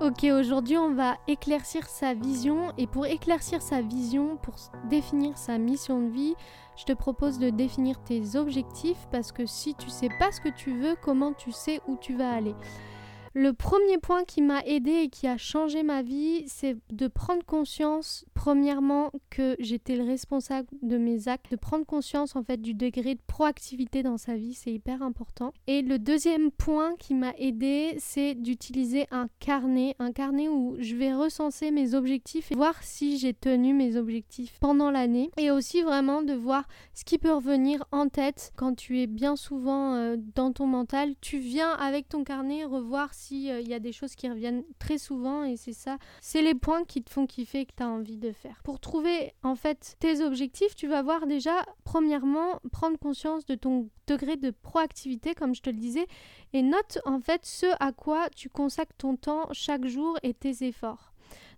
Ok, aujourd'hui on va éclaircir sa vision. Et pour éclaircir sa vision, pour définir sa mission de vie, je te propose de définir tes objectifs parce que si tu sais pas ce que tu veux, comment tu sais où tu vas aller le premier point qui m'a aidé et qui a changé ma vie, c'est de prendre conscience, premièrement, que j'étais le responsable de mes actes, de prendre conscience en fait du degré de proactivité dans sa vie, c'est hyper important. Et le deuxième point qui m'a aidé, c'est d'utiliser un carnet, un carnet où je vais recenser mes objectifs et voir si j'ai tenu mes objectifs pendant l'année. Et aussi vraiment de voir ce qui peut revenir en tête quand tu es bien souvent euh, dans ton mental. Tu viens avec ton carnet revoir il euh, y a des choses qui reviennent très souvent et c'est ça, c'est les points qui te font kiffer que tu as envie de faire. Pour trouver en fait tes objectifs, tu vas voir déjà premièrement prendre conscience de ton degré de proactivité comme je te le disais et note en fait ce à quoi tu consacres ton temps chaque jour et tes efforts.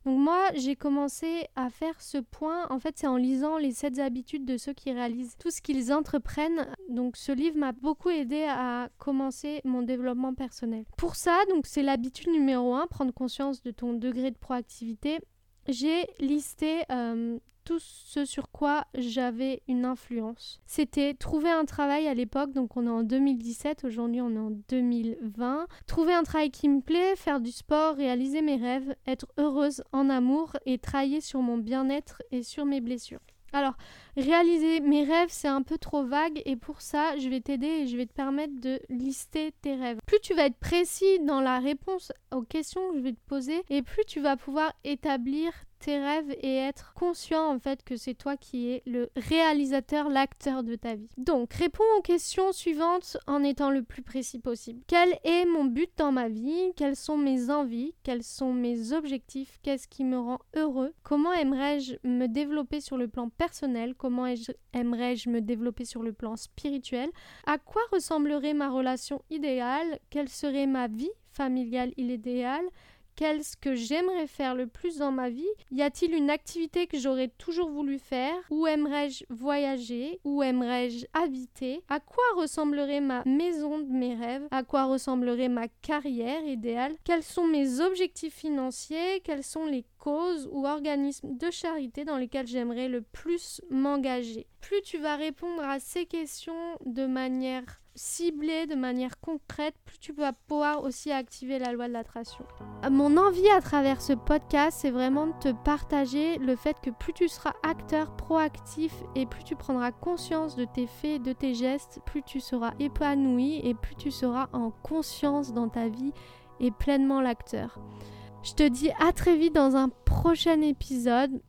Donc moi, j'ai commencé à faire ce point, en fait, c'est en lisant les 7 habitudes de ceux qui réalisent tout ce qu'ils entreprennent. Donc ce livre m'a beaucoup aidé à commencer mon développement personnel. Pour ça, donc c'est l'habitude numéro 1, prendre conscience de ton degré de proactivité. J'ai listé euh, tout ce sur quoi j'avais une influence. C'était trouver un travail à l'époque, donc on est en 2017, aujourd'hui on est en 2020. Trouver un travail qui me plaît, faire du sport, réaliser mes rêves, être heureuse en amour et travailler sur mon bien-être et sur mes blessures. Alors, réaliser mes rêves, c'est un peu trop vague et pour ça, je vais t'aider et je vais te permettre de lister tes rêves. Plus tu vas être précis dans la réponse aux questions que je vais te poser et plus tu vas pouvoir établir tes rêves et être conscient en fait que c'est toi qui es le réalisateur, l'acteur de ta vie. Donc, réponds aux questions suivantes en étant le plus précis possible. Quel est mon but dans ma vie? Quelles sont mes envies? Quels sont mes objectifs? Qu'est-ce qui me rend heureux? Comment aimerais-je me développer sur le plan personnel? Comment aimerais-je me développer sur le plan spirituel? À quoi ressemblerait ma relation idéale? Quelle serait ma vie familiale idéale? Qu'est-ce que j'aimerais faire le plus dans ma vie? Y a-t-il une activité que j'aurais toujours voulu faire? Où aimerais-je voyager? Où aimerais-je habiter? À quoi ressemblerait ma maison de mes rêves? À quoi ressemblerait ma carrière idéale? Quels sont mes objectifs financiers? Quels sont les causes ou organismes de charité dans lesquels j'aimerais le plus m'engager? Plus tu vas répondre à ces questions de manière ciblé de manière concrète, plus tu vas pouvoir aussi activer la loi de l'attraction. Mon envie à travers ce podcast, c'est vraiment de te partager le fait que plus tu seras acteur proactif et plus tu prendras conscience de tes faits, de tes gestes, plus tu seras épanoui et plus tu seras en conscience dans ta vie et pleinement l'acteur. Je te dis à très vite dans un prochain épisode.